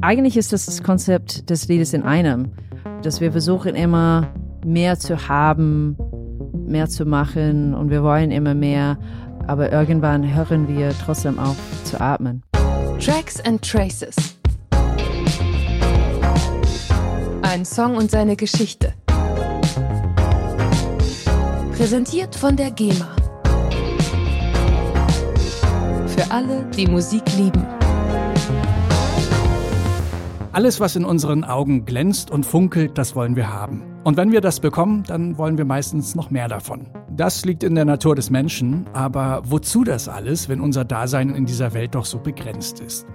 Eigentlich ist das das Konzept des Liedes in einem, dass wir versuchen immer mehr zu haben, mehr zu machen und wir wollen immer mehr, aber irgendwann hören wir trotzdem auf zu atmen. Tracks and Traces. Ein Song und seine Geschichte. Präsentiert von der GEMA. Für alle, die Musik lieben. Alles, was in unseren Augen glänzt und funkelt, das wollen wir haben. Und wenn wir das bekommen, dann wollen wir meistens noch mehr davon. Das liegt in der Natur des Menschen, aber wozu das alles, wenn unser Dasein in dieser Welt doch so begrenzt ist?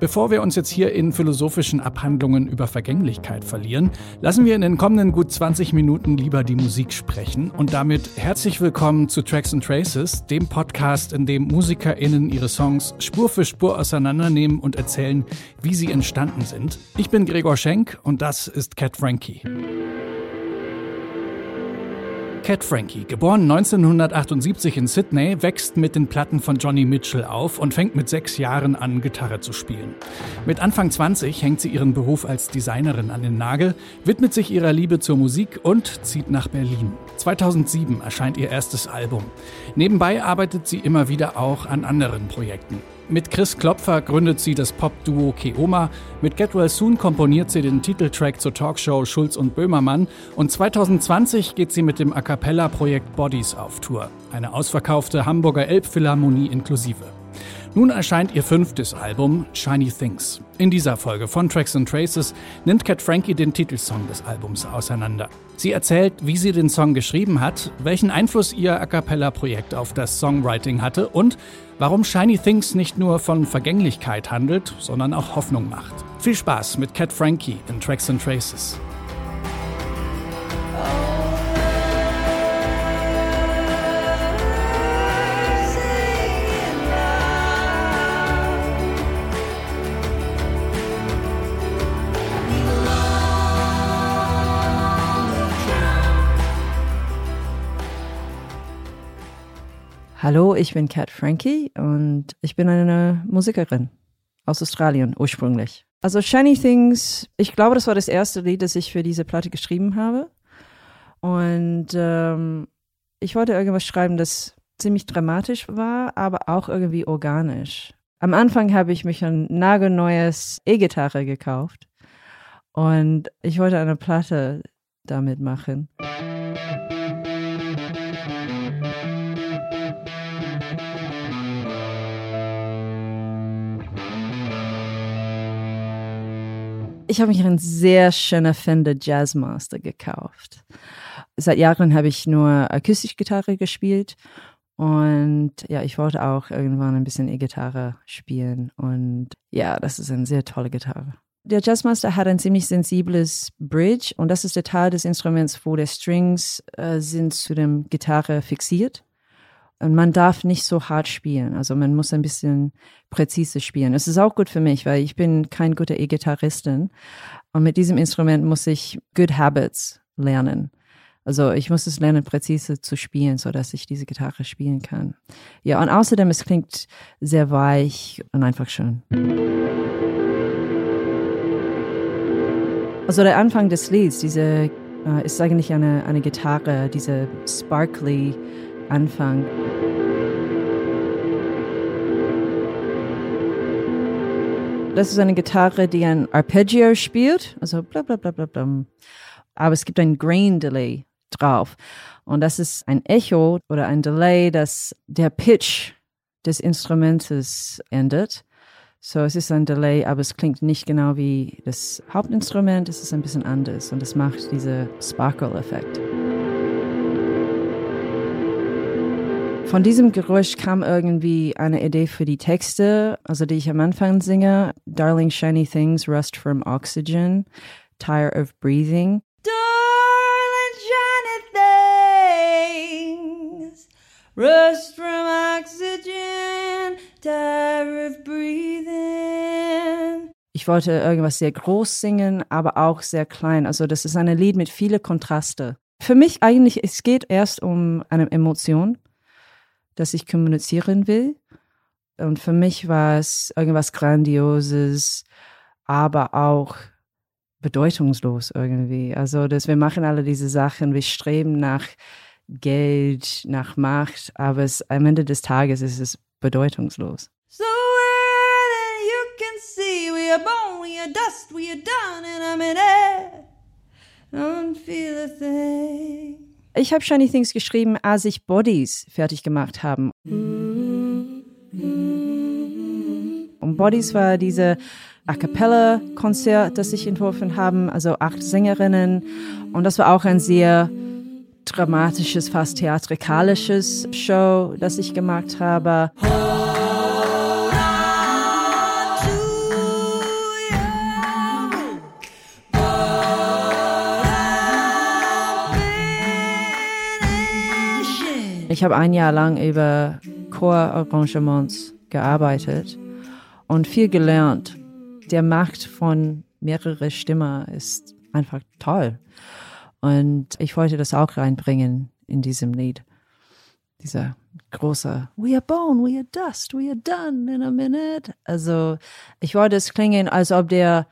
Bevor wir uns jetzt hier in philosophischen Abhandlungen über Vergänglichkeit verlieren, lassen wir in den kommenden gut 20 Minuten lieber die Musik sprechen und damit herzlich willkommen zu Tracks and Traces, dem Podcast, in dem MusikerInnen ihre Songs Spur für Spur auseinandernehmen und erzählen, wie sie entstanden sind. Ich bin Gregor Schenk und das ist Cat Frankie. Cat Frankie, geboren 1978 in Sydney, wächst mit den Platten von Johnny Mitchell auf und fängt mit sechs Jahren an, Gitarre zu spielen. Mit Anfang 20 hängt sie ihren Beruf als Designerin an den Nagel, widmet sich ihrer Liebe zur Musik und zieht nach Berlin. 2007 erscheint ihr erstes Album. Nebenbei arbeitet sie immer wieder auch an anderen Projekten. Mit Chris Klopfer gründet sie das Pop-Duo Keoma. Mit Get Well Soon komponiert sie den Titeltrack zur Talkshow Schulz und Böhmermann. Und 2020 geht sie mit dem A Cappella-Projekt Bodies auf Tour. Eine ausverkaufte Hamburger Elbphilharmonie inklusive. Nun erscheint ihr fünftes Album Shiny Things. In dieser Folge von Tracks and Traces nimmt Cat Frankie den Titelsong des Albums auseinander. Sie erzählt, wie sie den Song geschrieben hat, welchen Einfluss ihr A Cappella-Projekt auf das Songwriting hatte und warum Shiny Things nicht nur von Vergänglichkeit handelt, sondern auch Hoffnung macht. Viel Spaß mit Cat Frankie in Tracks and Traces. Hallo, ich bin Kat Frankie und ich bin eine Musikerin aus Australien ursprünglich. Also Shiny Things, ich glaube, das war das erste Lied, das ich für diese Platte geschrieben habe. Und ähm, ich wollte irgendwas schreiben, das ziemlich dramatisch war, aber auch irgendwie organisch. Am Anfang habe ich mich ein nagelneues E-Gitarre gekauft und ich wollte eine Platte damit machen. Ich habe mich einen sehr schönen Fender Jazzmaster gekauft. Seit Jahren habe ich nur Akustikgitarre gespielt und ja, ich wollte auch irgendwann ein bisschen E-Gitarre spielen und ja, das ist eine sehr tolle Gitarre. Der Jazzmaster hat ein ziemlich sensibles Bridge und das ist der Teil des Instruments, wo die Strings äh, sind zu dem Gitarre fixiert. Und man darf nicht so hart spielen. Also man muss ein bisschen präzise spielen. Es ist auch gut für mich, weil ich bin kein guter E-Gitarristin. Und mit diesem Instrument muss ich Good Habits lernen. Also ich muss es lernen, präzise zu spielen, so dass ich diese Gitarre spielen kann. Ja, und außerdem, es klingt sehr weich und einfach schön. Also der Anfang des Lieds, diese äh, ist eigentlich eine, eine Gitarre, diese sparkly Anfang. Das ist eine Gitarre, die ein Arpeggio spielt, also bla bla bla bla bla. Aber es gibt ein Grain Delay drauf. Und das ist ein Echo oder ein Delay, das der Pitch des Instrumentes ändert. So, es ist ein Delay, aber es klingt nicht genau wie das Hauptinstrument. Es ist ein bisschen anders und es macht diese Sparkle-Effekt. Von diesem Geräusch kam irgendwie eine Idee für die Texte, also die ich am Anfang singe. Darling shiny things rust from oxygen, tire of breathing. Darling shiny things rust from oxygen, tire of breathing. Ich wollte irgendwas sehr groß singen, aber auch sehr klein. Also das ist ein Lied mit vielen Kontraste. Für mich eigentlich, es geht erst um eine Emotion das ich kommunizieren will. Und für mich war es irgendwas Grandioses, aber auch bedeutungslos irgendwie. Also, dass wir machen alle diese Sachen, wir streben nach Geld, nach Macht, aber es, am Ende des Tages ist es bedeutungslos. So you can see we are born, we are dust, we are done and I'm in it. Don't feel a thing. Ich habe Shiny Things geschrieben, als ich Bodies fertig gemacht haben. Und Bodies war diese A cappella Konzert, das ich entworfen haben, also acht Sängerinnen. Und das war auch ein sehr dramatisches, fast theatrikalisches Show, das ich gemacht habe. Ich habe ein Jahr lang über Chorarrangements gearbeitet und viel gelernt der Macht von mehrere Stimmen ist einfach toll. Und ich wollte das auch reinbringen in diesem Lied. Dieser große We are bone, we are dust, we are done in a minute. Also ich wollte es klingen, als ob der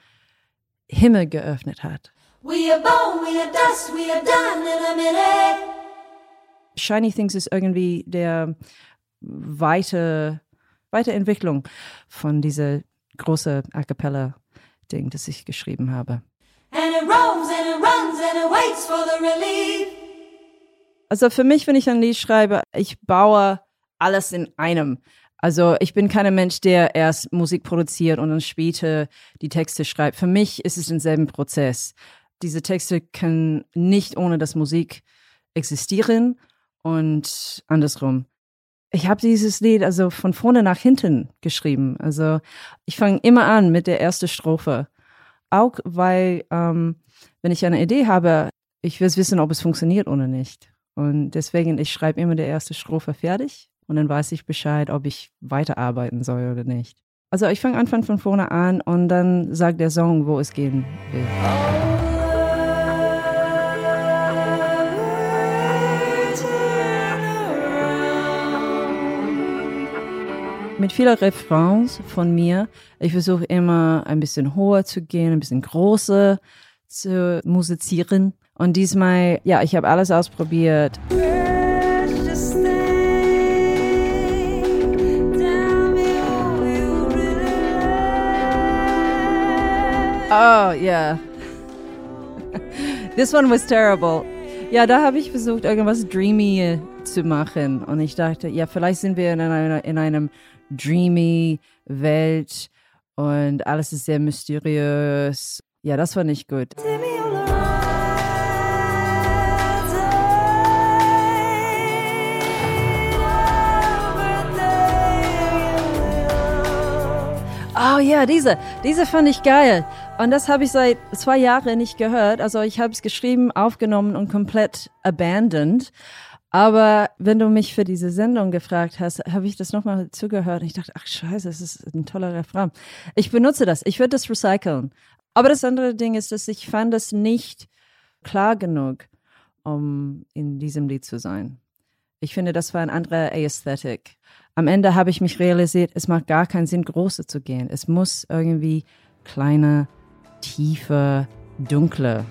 Himmel geöffnet hat. We are bone, we are dust, we are done in a minute. Shiny Things ist irgendwie der weite, Weiterentwicklung von dieser große A cappella Ding, das ich geschrieben habe. Also für mich, wenn ich ein Lied schreibe, ich baue alles in einem. Also ich bin kein Mensch, der erst Musik produziert und dann später die Texte schreibt. Für mich ist es denselben Prozess. Diese Texte können nicht ohne das Musik existieren und andersrum ich habe dieses Lied also von vorne nach hinten geschrieben. Also ich fange immer an mit der ersten Strophe. Auch weil, ähm, wenn ich eine Idee habe, ich will wissen, ob es funktioniert oder nicht. Und deswegen, ich schreibe immer die erste Strophe fertig und dann weiß ich Bescheid, ob ich weiterarbeiten soll oder nicht. Also ich fange einfach von vorne an und dann sagt der Song, wo es gehen will. Mit vielen Refrains von mir. Ich versuche immer ein bisschen höher zu gehen, ein bisschen größer zu musizieren. Und diesmal, ja, ich habe alles ausprobiert. Oh, yeah. This one was terrible. Ja, da habe ich versucht, irgendwas dreamy zu machen. Und ich dachte, ja, vielleicht sind wir in, einer, in einem dreamy Welt und alles ist sehr mysteriös. Ja, das war nicht gut. Oh ja, diese, diese fand ich geil. Und das habe ich seit zwei Jahren nicht gehört. Also ich habe es geschrieben, aufgenommen und komplett abandoned. Aber wenn du mich für diese Sendung gefragt hast, habe ich das nochmal zugehört und ich dachte, ach scheiße, das ist ein toller Refrain. Ich benutze das, ich würde das recyceln. Aber das andere Ding ist, dass ich fand es nicht klar genug, um in diesem Lied zu sein. Ich finde, das war ein anderer Aesthetic. Am Ende habe ich mich realisiert, es macht gar keinen Sinn, große zu gehen. Es muss irgendwie kleiner, tiefer, dunkler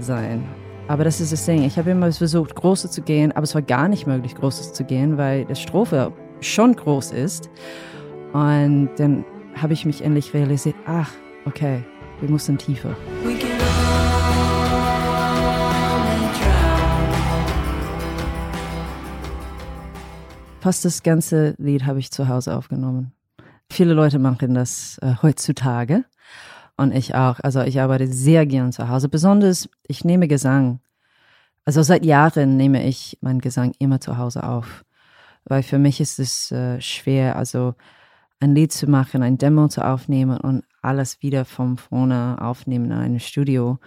sein. Aber das ist das Ding. Ich habe immer versucht, große zu gehen, aber es war gar nicht möglich, großes zu gehen, weil die Strophe schon groß ist. Und dann habe ich mich endlich realisiert, ach, okay, wir müssen tiefer. Fast das ganze Lied habe ich zu Hause aufgenommen. Viele Leute machen das äh, heutzutage. Und ich auch. Also ich arbeite sehr gern zu Hause. Besonders, ich nehme Gesang. Also seit Jahren nehme ich meinen Gesang immer zu Hause auf. Weil für mich ist es äh, schwer, also ein Lied zu machen, ein Demo zu aufnehmen und alles wieder von vorne aufnehmen in einem Studio.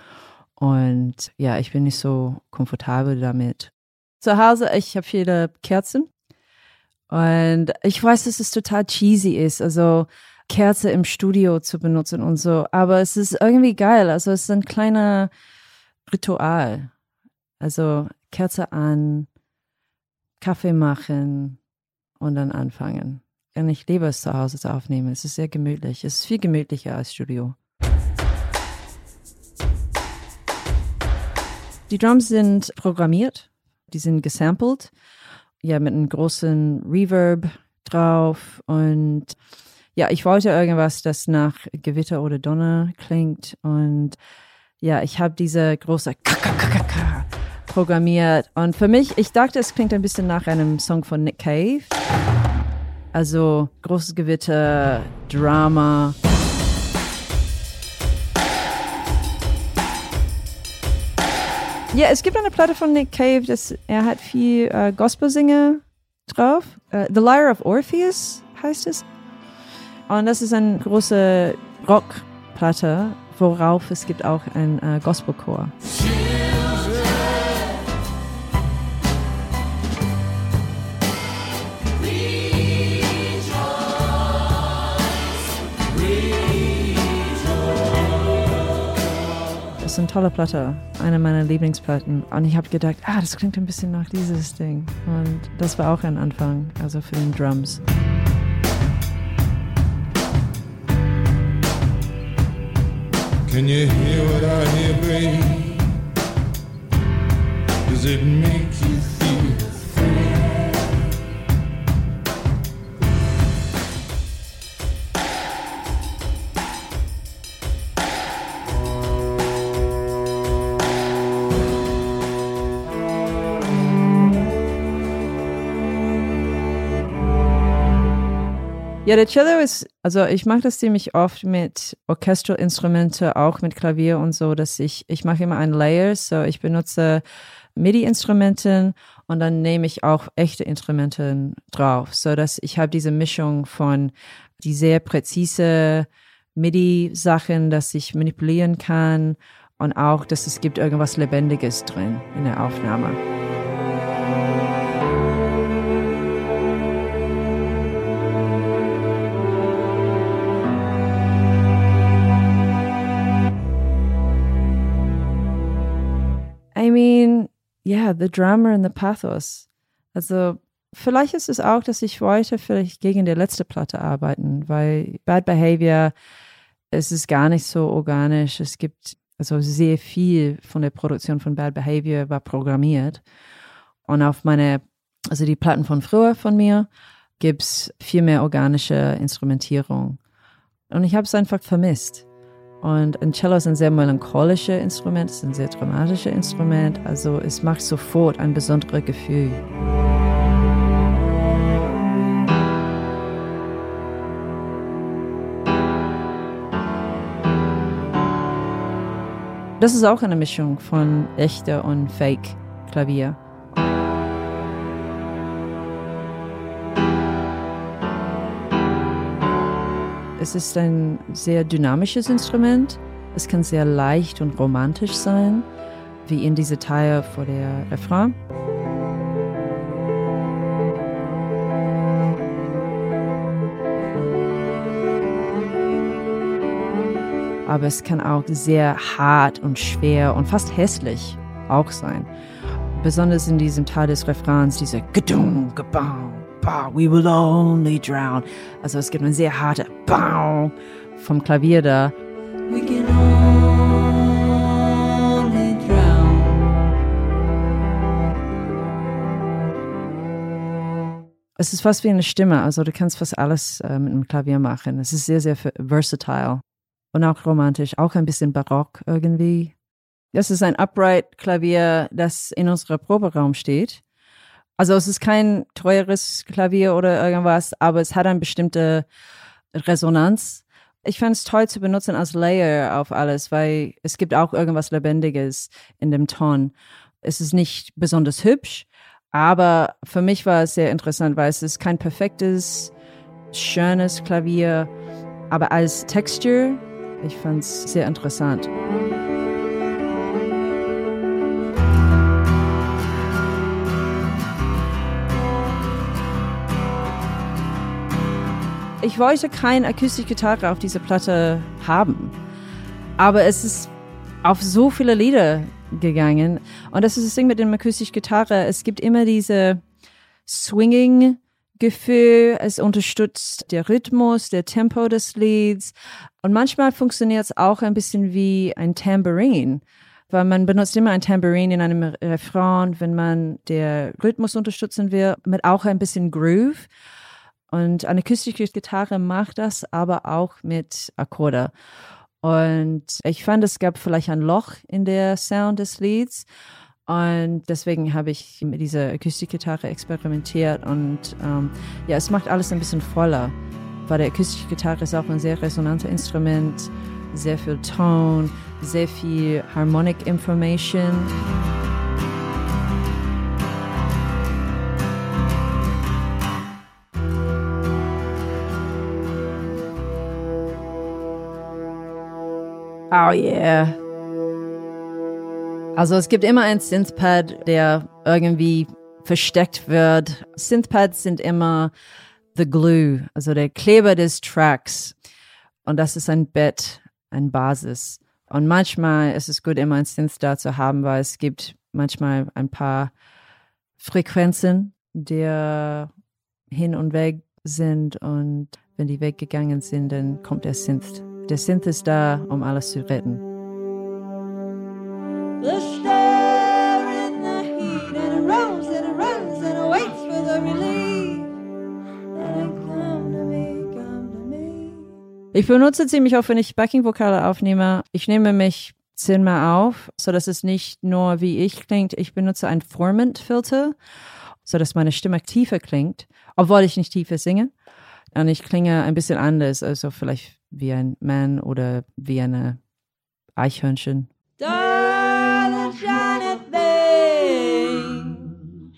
Und ja, ich bin nicht so komfortabel damit. Zu Hause, ich habe viele Kerzen. Und ich weiß, dass es total cheesy ist. Also Kerze im Studio zu benutzen und so. Aber es ist irgendwie geil. Also es ist ein kleiner Ritual. Also Kerze an, Kaffee machen, und dann anfangen. Und ich liebe es zu Hause zu aufnehmen. Es ist sehr gemütlich. Es ist viel gemütlicher als Studio. Die Drums sind programmiert, die sind gesampelt, ja, mit einem großen Reverb drauf und ja, ich wollte irgendwas, das nach Gewitter oder Donner klingt und ja, ich habe diese große K programmiert und für mich, ich dachte, es klingt ein bisschen nach einem Song von Nick Cave. Also großes Gewitter, Drama. Ja, es gibt eine Platte von Nick Cave, das, er hat viel äh, Gospel-Singer drauf. Uh, The Lyre of Orpheus heißt es. Und das ist eine große Rockplatte, worauf es gibt auch ein äh, Gospelchor. Das ist eine tolle Platte, eine meiner Lieblingsplatten. Und ich habe gedacht, ah, das klingt ein bisschen nach dieses Ding. Und das war auch ein Anfang, also für den Drums. Can you hear what I hear, babe? Does it make you Ja, der Cello ist, also ich mache das ziemlich oft mit Orchestral-Instrumente, auch mit Klavier und so, dass ich, ich mache immer ein Layer, so ich benutze MIDI-Instrumente und dann nehme ich auch echte Instrumente drauf, so dass ich habe diese Mischung von die sehr präzise MIDI-Sachen, dass ich manipulieren kann und auch, dass es gibt irgendwas Lebendiges drin in der Aufnahme. Yeah, the drama and the pathos. Also vielleicht ist es auch, dass ich wollte vielleicht gegen die letzte Platte arbeiten, weil Bad Behavior, es ist gar nicht so organisch. Es gibt also sehr viel von der Produktion von Bad Behavior war programmiert. Und auf meine, also die Platten von früher von mir, gibt's viel mehr organische Instrumentierung. Und ich habe es einfach vermisst. Und ein Cello ist ein sehr melancholisches Instrument, ist ein sehr dramatisches Instrument. Also es macht sofort ein besonderes Gefühl. Das ist auch eine Mischung von echter und Fake Klavier. Es ist ein sehr dynamisches Instrument. Es kann sehr leicht und romantisch sein, wie in dieser Teil vor der Refrain. Aber es kann auch sehr hart und schwer und fast hässlich auch sein. Besonders in diesem Teil des Refrains, dieser Gedung, Gebau, bah, we will only drown. Also es gibt eine sehr harte Bau vom Klavier da. We can only drown. Es ist fast wie eine Stimme, also du kannst fast alles äh, mit dem Klavier machen. Es ist sehr, sehr versatile und auch romantisch, auch ein bisschen barock irgendwie. Das ist ein Upright-Klavier, das in unserem Proberaum steht. Also es ist kein teures Klavier oder irgendwas, aber es hat eine bestimmte Resonanz. Ich fand es toll zu benutzen als Layer auf alles, weil es gibt auch irgendwas Lebendiges in dem Ton. Es ist nicht besonders hübsch, aber für mich war es sehr interessant, weil es ist kein perfektes, schönes Klavier, aber als Texture, ich fand es sehr interessant. Ich wollte keine Akustikgitarre auf dieser Platte haben. Aber es ist auf so viele Lieder gegangen. Und das ist das Ding mit dem Akustikgitarre. Es gibt immer diese swinging Gefühl, es unterstützt der Rhythmus, der Tempo des Lieds. Und manchmal funktioniert es auch ein bisschen wie ein Tambourine, weil man benutzt immer ein Tambourine in einem Refrain, wenn man der Rhythmus unterstützen will, mit auch ein bisschen Groove. Und eine akustische Gitarre macht das, aber auch mit Akkorde. Und ich fand, es gab vielleicht ein Loch in der Sound des Lieds. Und deswegen habe ich mit dieser Akustikgitarre experimentiert und ähm, ja, es macht alles ein bisschen voller, weil der Akustikgitarre ist auch ein sehr resonantes Instrument, sehr viel Ton, sehr viel Harmonic Information. Oh yeah. Also es gibt immer ein Synthpad, der irgendwie versteckt wird. Synthpads sind immer the glue, also der Kleber des Tracks. Und das ist ein Bett, ein Basis. Und manchmal ist es gut, immer ein Synth da zu haben, weil es gibt manchmal ein paar Frequenzen, die hin und weg sind. Und wenn die weggegangen sind, dann kommt der Synth. Der Synth ist da, um alles zu retten. Ich benutze ziemlich oft, wenn ich Backing-Vokale aufnehme. Ich nehme mich zehnmal auf, so dass es nicht nur wie ich klingt. Ich benutze ein Formant-Filter, so dass meine Stimme tiefer klingt, obwohl ich nicht tiefer singe. Und ich klinge ein bisschen anders, also vielleicht wie ein Mann oder wie eine Eichhörnchen. Da shiny things.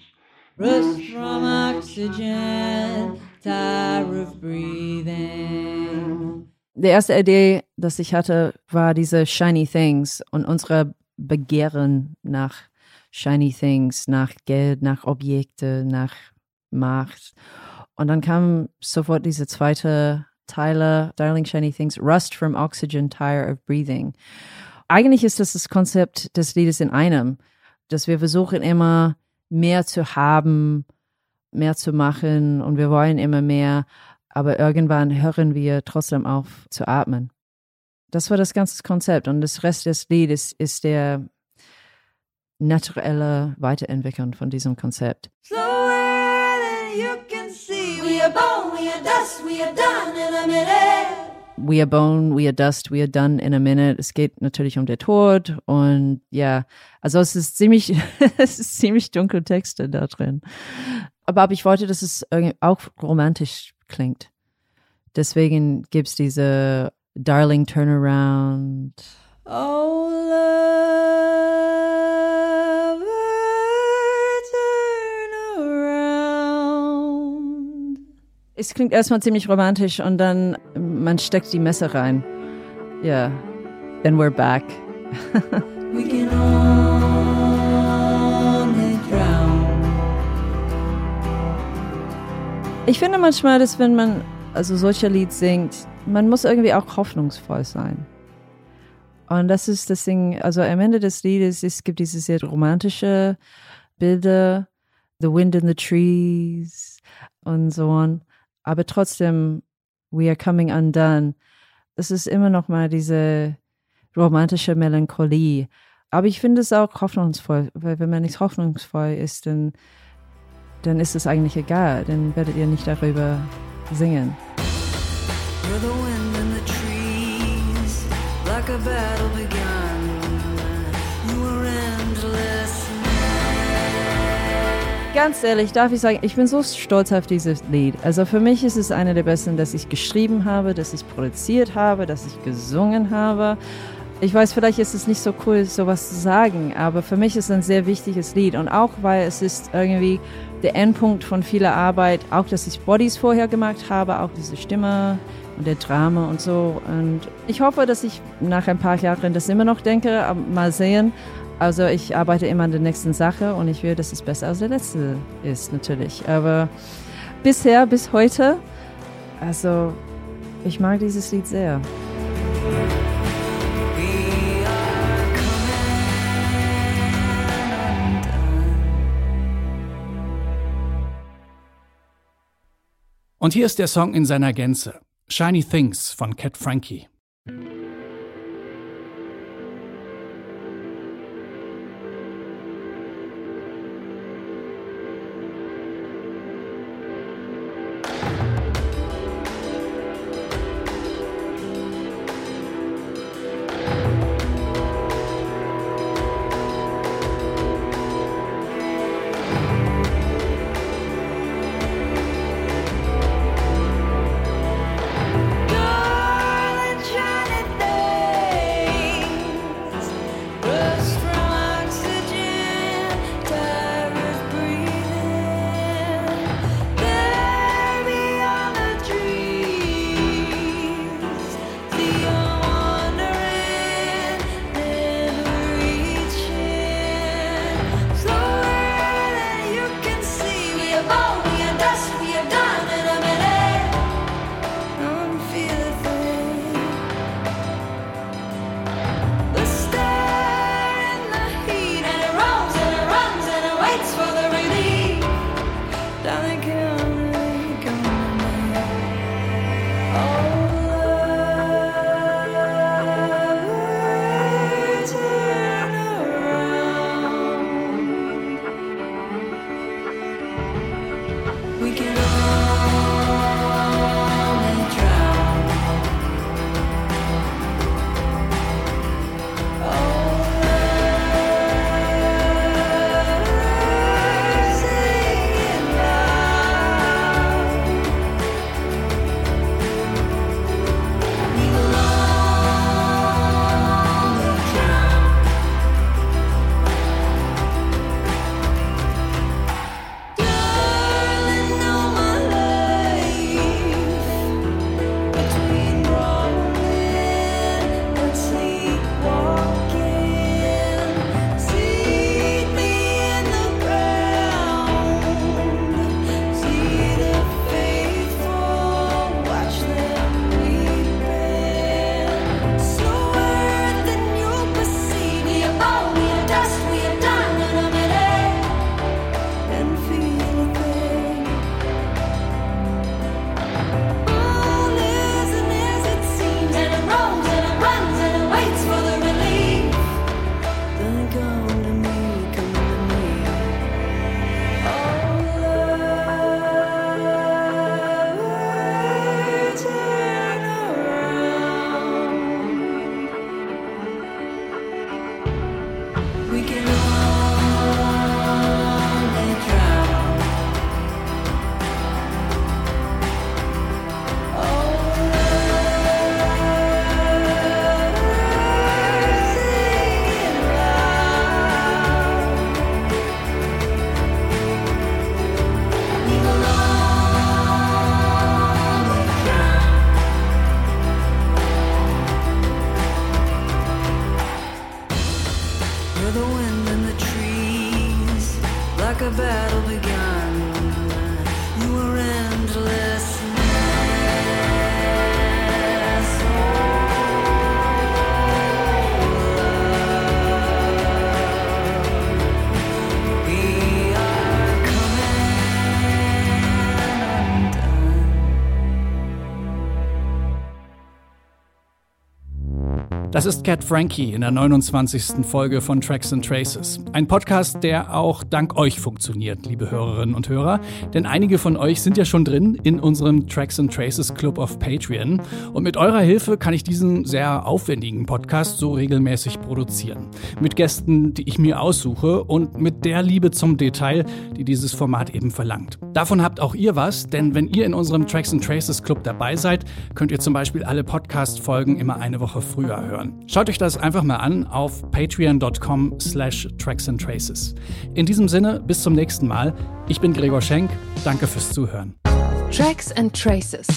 Rust from oxygen, tired of breathing. Die erste Idee, dass ich hatte, war diese Shiny Things und unsere Begehren nach Shiny Things, nach Geld, nach Objekte, nach Macht. Und dann kam sofort diese zweite Teile, Darling Shiny Things, Rust from Oxygen, Tire of Breathing. Eigentlich ist das das Konzept des Liedes in einem, dass wir versuchen immer mehr zu haben, mehr zu machen und wir wollen immer mehr, aber irgendwann hören wir trotzdem auf zu atmen. Das war das ganze Konzept und das Rest des Liedes ist der naturelle Weiterentwicklung von diesem Konzept. So you can are born, we are dust, we are done in a minute. We are bone, we are dust, we are done in a minute. Es geht natürlich um den Tod und ja, also es ist ziemlich, es ist ziemlich dunkle Texte da drin. Aber, aber ich wollte, dass es auch romantisch klingt. Deswegen gibt's diese Darling Turnaround. Oh, love, Es klingt erstmal ziemlich romantisch und dann man steckt die Messer rein. Ja, yeah. then we're back. We can only drown. Ich finde manchmal, dass wenn man also solcher Lied singt, man muss irgendwie auch hoffnungsvoll sein. Und das ist das Ding, also am Ende des Liedes, es gibt diese sehr romantische Bilder, The Wind in the Trees und so on. Aber trotzdem We Are Coming Undone. Es ist immer noch mal diese romantische Melancholie. Aber ich finde es auch hoffnungsvoll, weil wenn man nicht hoffnungsvoll ist, dann, dann ist es eigentlich egal. Dann werdet ihr nicht darüber singen. You're the wind in the trees, like a. ganz ehrlich, darf ich sagen, ich bin so stolz auf dieses Lied. Also für mich ist es eine der besten, das ich geschrieben habe, das ich produziert habe, das ich gesungen habe. Ich weiß, vielleicht ist es nicht so cool, sowas zu sagen, aber für mich ist es ein sehr wichtiges Lied und auch, weil es ist irgendwie der Endpunkt von vieler Arbeit, auch, dass ich Bodies vorher gemacht habe, auch diese Stimme und der Drama und so. Und ich hoffe, dass ich nach ein paar Jahren das immer noch denke, mal sehen. Also ich arbeite immer an der nächsten Sache und ich will, dass es besser als der letzte ist, natürlich. Aber bisher, bis heute, also ich mag dieses Lied sehr. Und hier ist der Song in seiner Gänze. Shiny Things von Cat Frankie. You're the wind in the trees, like a battle begun. You were endless. Das ist Cat Frankie in der 29. Folge von Tracks and Traces. Ein Podcast, der auch dank euch funktioniert, liebe Hörerinnen und Hörer. Denn einige von euch sind ja schon drin in unserem Tracks and Traces Club auf Patreon. Und mit eurer Hilfe kann ich diesen sehr aufwendigen Podcast so regelmäßig produzieren. Mit Gästen, die ich mir aussuche und mit der Liebe zum Detail, die dieses Format eben verlangt. Davon habt auch ihr was, denn wenn ihr in unserem Tracks and Traces Club dabei seid, könnt ihr zum Beispiel alle Podcast-Folgen immer eine Woche früher hören. Schaut euch das einfach mal an auf patreon.com slash tracksandtraces. In diesem Sinne, bis zum nächsten Mal. Ich bin Gregor Schenk. Danke fürs Zuhören. Tracks and Traces.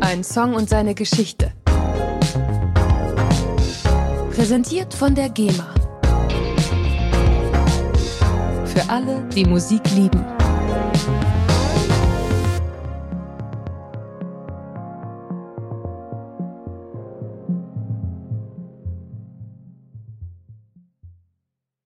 Ein Song und seine Geschichte. Präsentiert von der GEMA. Für alle, die Musik lieben.